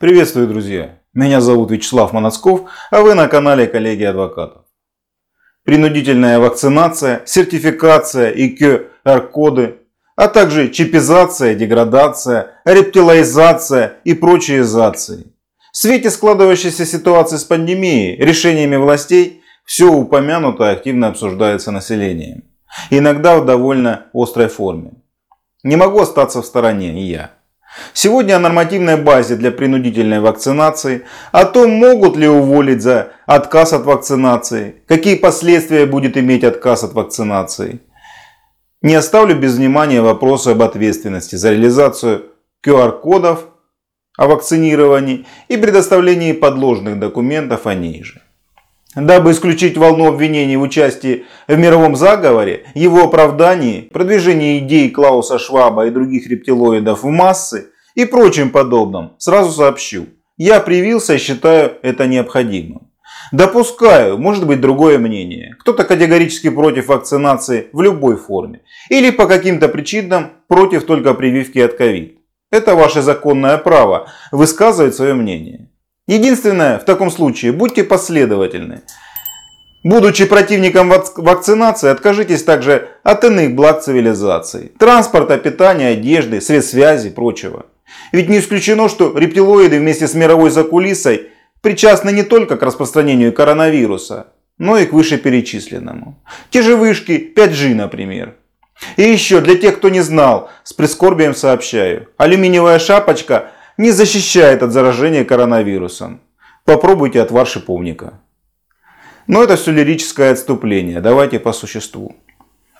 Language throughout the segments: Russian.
Приветствую, друзья! Меня зовут Вячеслав Моносков, а вы на канале коллеги адвокатов. Принудительная вакцинация, сертификация и QR-коды, а также чипизация, деградация, рептилоизация и прочие изации. В свете складывающейся ситуации с пандемией, решениями властей, все упомянутое активно обсуждается населением. Иногда в довольно острой форме. Не могу остаться в стороне и я. Сегодня о нормативной базе для принудительной вакцинации, о том, могут ли уволить за отказ от вакцинации, какие последствия будет иметь отказ от вакцинации. Не оставлю без внимания вопросы об ответственности за реализацию QR-кодов о вакцинировании и предоставлении подложных документов о ней же. Дабы исключить волну обвинений в участии в мировом заговоре, его оправдании, продвижении идей Клауса Шваба и других рептилоидов в массы и прочим подобным, сразу сообщу. Я привился и считаю это необходимым. Допускаю, может быть другое мнение. Кто-то категорически против вакцинации в любой форме. Или по каким-то причинам против только прививки от ковид. Это ваше законное право высказывать свое мнение. Единственное, в таком случае, будьте последовательны. Будучи противником вакцинации, откажитесь также от иных благ цивилизации. Транспорта, питания, одежды, средств связи и прочего. Ведь не исключено, что рептилоиды вместе с мировой закулисой причастны не только к распространению коронавируса, но и к вышеперечисленному. Те же вышки 5G, например. И еще, для тех, кто не знал, с прискорбием сообщаю. Алюминиевая шапочка не защищает от заражения коронавирусом. Попробуйте отвар шиповника. Но это все лирическое отступление. Давайте по существу.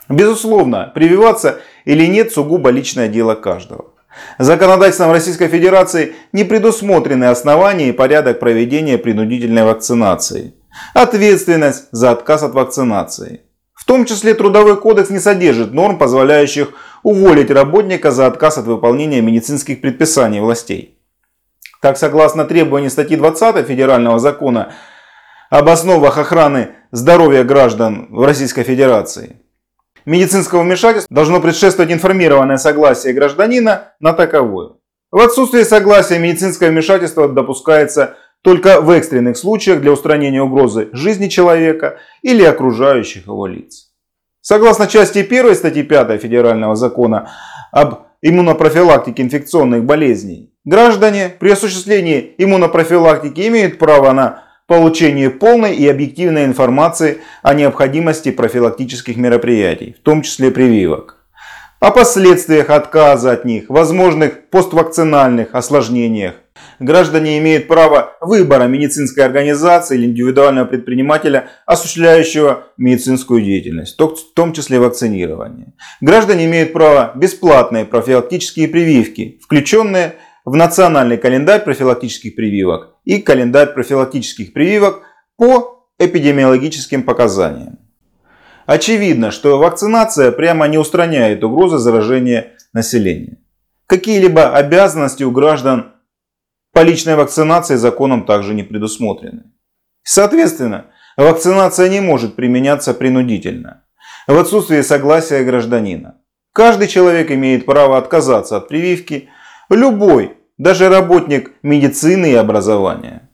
Безусловно, прививаться или нет сугубо личное дело каждого. Законодательством Российской Федерации не предусмотрены основания и порядок проведения принудительной вакцинации. Ответственность за отказ от вакцинации. В том числе Трудовой кодекс не содержит норм, позволяющих уволить работника за отказ от выполнения медицинских предписаний властей. Так, согласно требованию статьи 20 Федерального закона об основах охраны здоровья граждан в Российской Федерации, медицинского вмешательства должно предшествовать информированное согласие гражданина на таковое. В отсутствие согласия медицинское вмешательство допускается только в экстренных случаях для устранения угрозы жизни человека или окружающих его лиц. Согласно части 1 статьи 5 Федерального закона об иммунопрофилактике инфекционных болезней, граждане при осуществлении иммунопрофилактики имеют право на получение полной и объективной информации о необходимости профилактических мероприятий, в том числе прививок, о последствиях отказа от них, возможных поствакцинальных осложнениях, граждане имеют право выбора медицинской организации или индивидуального предпринимателя, осуществляющего медицинскую деятельность, в том числе вакцинирование. Граждане имеют право бесплатные профилактические прививки, включенные в национальный календарь профилактических прививок и календарь профилактических прививок по эпидемиологическим показаниям. Очевидно, что вакцинация прямо не устраняет угрозы заражения населения. Какие-либо обязанности у граждан по личной вакцинации законом также не предусмотрены. Соответственно, вакцинация не может применяться принудительно, в отсутствии согласия гражданина. Каждый человек имеет право отказаться от прививки, любой, даже работник медицины и образования.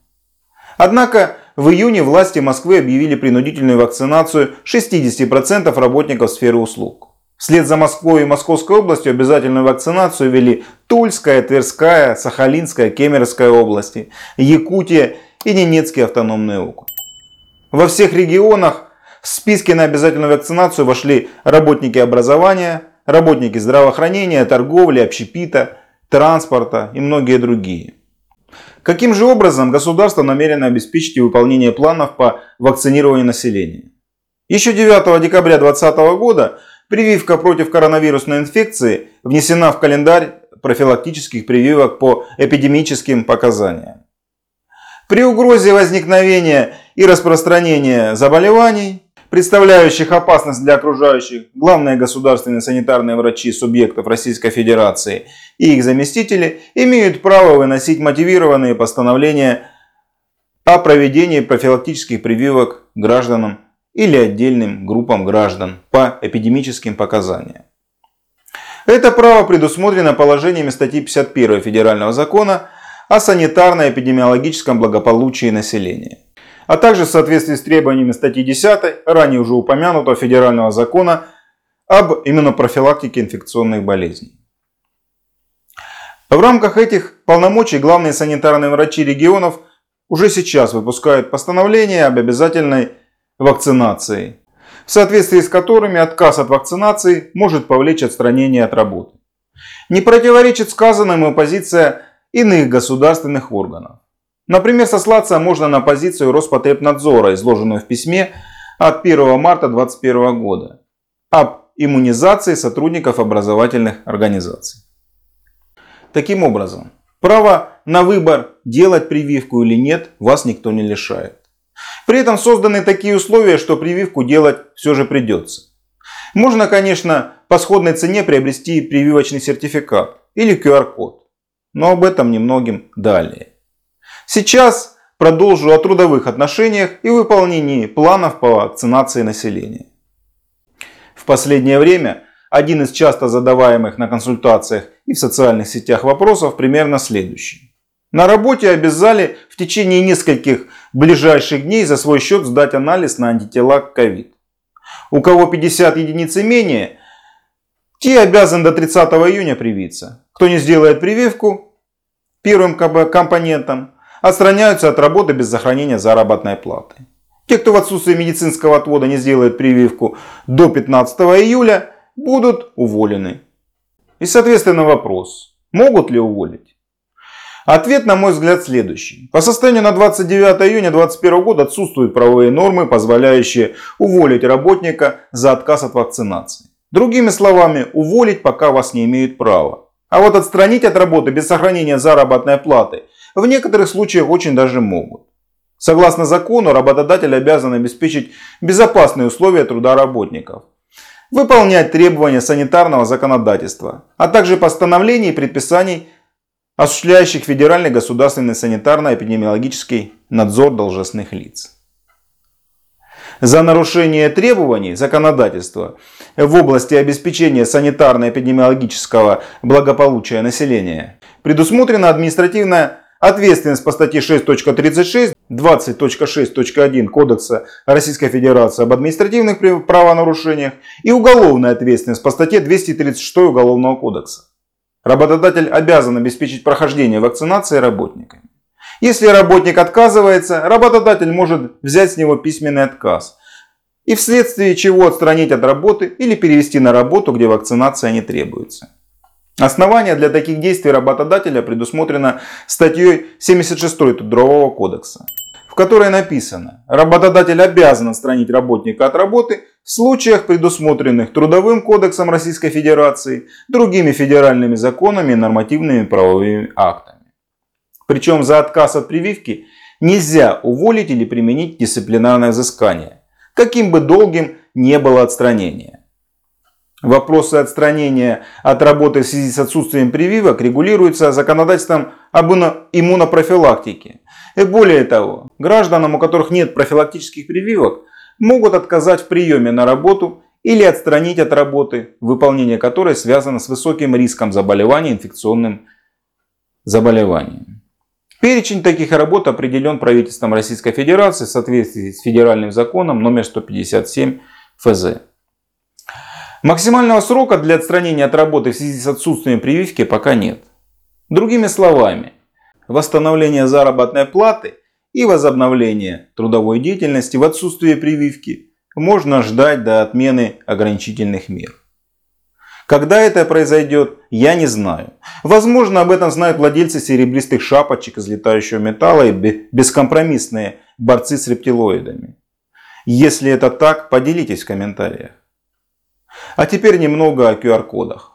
Однако в июне власти Москвы объявили принудительную вакцинацию 60% работников сферы услуг. Вслед за Москвой и Московской областью обязательную вакцинацию ввели Тульская, Тверская, Сахалинская, Кемеровская области, Якутия и Ненецкий автономный округ. Во всех регионах в списке на обязательную вакцинацию вошли работники образования, работники здравоохранения, торговли, общепита, транспорта и многие другие. Каким же образом государство намерено обеспечить выполнение планов по вакцинированию населения? Еще 9 декабря 2020 года Прививка против коронавирусной инфекции внесена в календарь профилактических прививок по эпидемическим показаниям. При угрозе возникновения и распространения заболеваний, представляющих опасность для окружающих, главные государственные санитарные врачи субъектов Российской Федерации и их заместители имеют право выносить мотивированные постановления о проведении профилактических прививок гражданам или отдельным группам граждан по эпидемическим показаниям. Это право предусмотрено положениями статьи 51 Федерального закона о санитарно-эпидемиологическом благополучии населения, а также в соответствии с требованиями статьи 10 ранее уже упомянутого федерального закона об иммунопрофилактике инфекционных болезней. В рамках этих полномочий главные санитарные врачи регионов уже сейчас выпускают постановления об обязательной вакцинации, в соответствии с которыми отказ от вакцинации может повлечь отстранение от работы. Не противоречит сказанному позиция иных государственных органов. Например, сослаться можно на позицию Роспотребнадзора, изложенную в письме от 1 марта 2021 года об иммунизации сотрудников образовательных организаций. Таким образом, право на выбор делать прививку или нет вас никто не лишает. При этом созданы такие условия, что прививку делать все же придется. Можно, конечно, по сходной цене приобрести прививочный сертификат или QR-код, но об этом немногим далее. Сейчас продолжу о трудовых отношениях и выполнении планов по вакцинации населения. В последнее время один из часто задаваемых на консультациях и в социальных сетях вопросов примерно следующий. На работе обязали в течение нескольких ближайших дней за свой счет сдать анализ на антитела к ковид. У кого 50 единиц и менее, те обязаны до 30 июня привиться. Кто не сделает прививку первым компонентом, отстраняются от работы без сохранения заработной платы. Те, кто в отсутствие медицинского отвода не сделает прививку до 15 июля, будут уволены. И соответственно вопрос, могут ли уволить? Ответ, на мой взгляд, следующий. По состоянию на 29 июня 2021 года отсутствуют правовые нормы, позволяющие уволить работника за отказ от вакцинации. Другими словами, уволить пока вас не имеют права. А вот отстранить от работы без сохранения заработной платы в некоторых случаях очень даже могут. Согласно закону, работодатель обязан обеспечить безопасные условия труда работников, выполнять требования санитарного законодательства, а также постановлений и предписаний, осуществляющих федеральный государственный санитарно-эпидемиологический надзор должностных лиц. За нарушение требований законодательства в области обеспечения санитарно-эпидемиологического благополучия населения предусмотрена административная Ответственность по статье 6.36, 20.6.1 Кодекса Российской Федерации об административных правонарушениях и уголовная ответственность по статье 236 Уголовного кодекса. Работодатель обязан обеспечить прохождение вакцинации работниками. Если работник отказывается, работодатель может взять с него письменный отказ и вследствие чего отстранить от работы или перевести на работу, где вакцинация не требуется. Основание для таких действий работодателя предусмотрено статьей 76 Трудового кодекса, в которой написано, работодатель обязан отстранить работника от работы в случаях, предусмотренных Трудовым кодексом Российской Федерации, другими федеральными законами и нормативными правовыми актами. Причем за отказ от прививки нельзя уволить или применить дисциплинарное взыскание, каким бы долгим не было отстранение. Вопросы отстранения от работы в связи с отсутствием прививок регулируются законодательством об иммунопрофилактике. И более того, гражданам, у которых нет профилактических прививок, могут отказать в приеме на работу или отстранить от работы, выполнение которой связано с высоким риском заболевания инфекционным заболеванием. Перечень таких работ определен правительством Российской Федерации в соответствии с федеральным законом номер 157 ФЗ. Максимального срока для отстранения от работы в связи с отсутствием прививки пока нет. Другими словами, восстановление заработной платы и возобновление трудовой деятельности в отсутствие прививки можно ждать до отмены ограничительных мер. Когда это произойдет, я не знаю. Возможно, об этом знают владельцы серебристых шапочек из летающего металла и бескомпромиссные борцы с рептилоидами. Если это так, поделитесь в комментариях. А теперь немного о QR-кодах.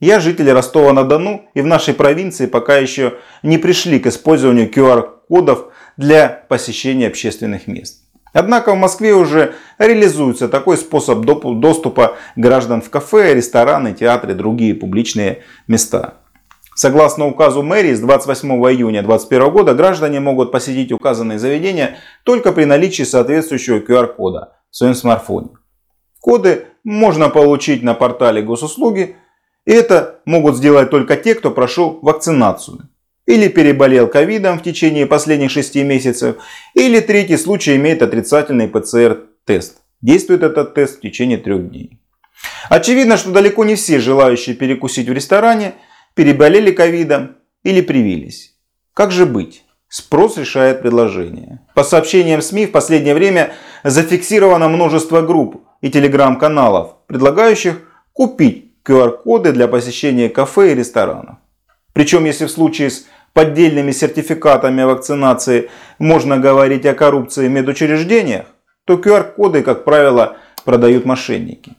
Я житель Ростова-на-Дону и в нашей провинции пока еще не пришли к использованию QR-кодов для посещения общественных мест. Однако в Москве уже реализуется такой способ доступа граждан в кафе, рестораны, театры и другие публичные места. Согласно указу мэрии с 28 июня 2021 года граждане могут посетить указанные заведения только при наличии соответствующего QR-кода в своем смартфоне. Коды можно получить на портале госуслуги. И это могут сделать только те, кто прошел вакцинацию или переболел ковидом в течение последних 6 месяцев, или третий случай имеет отрицательный ПЦР-тест. Действует этот тест в течение трех дней. Очевидно, что далеко не все желающие перекусить в ресторане переболели ковидом или привились. Как же быть? Спрос решает предложение. По сообщениям СМИ в последнее время зафиксировано множество групп и телеграм-каналов, предлагающих купить QR-коды для посещения кафе и ресторанов. Причем, если в случае с поддельными сертификатами вакцинации можно говорить о коррупции в медучреждениях, то QR-коды, как правило, продают мошенники.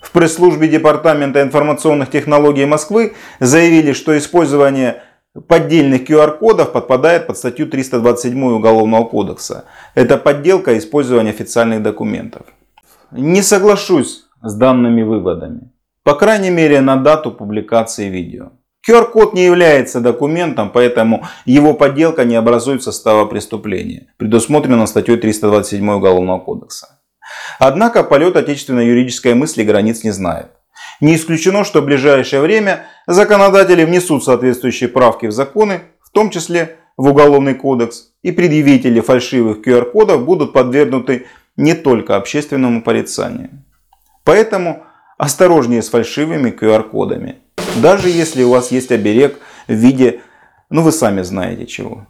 В пресс-службе Департамента информационных технологий Москвы заявили, что использование поддельных QR-кодов подпадает под статью 327 Уголовного кодекса. Это подделка и использование официальных документов. Не соглашусь с данными выводами. По крайней мере на дату публикации видео. QR-код не является документом, поэтому его подделка не образует состава преступления, предусмотренного статьей 327 Уголовного кодекса. Однако полет отечественной юридической мысли границ не знает. Не исключено, что в ближайшее время законодатели внесут соответствующие правки в законы, в том числе в Уголовный кодекс, и предъявители фальшивых QR-кодов будут подвергнуты не только общественному порицанию. Поэтому осторожнее с фальшивыми QR-кодами, даже если у вас есть оберег в виде, ну вы сами знаете чего.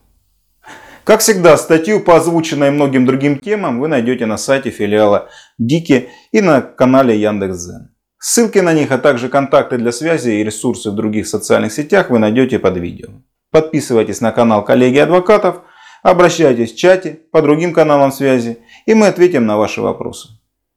Как всегда, статью по озвученной многим другим темам вы найдете на сайте филиала Дики и на канале Яндекс.Зен. Ссылки на них, а также контакты для связи и ресурсы в других социальных сетях вы найдете под видео. Подписывайтесь на канал коллеги адвокатов, обращайтесь в чате по другим каналам связи и мы ответим на ваши вопросы.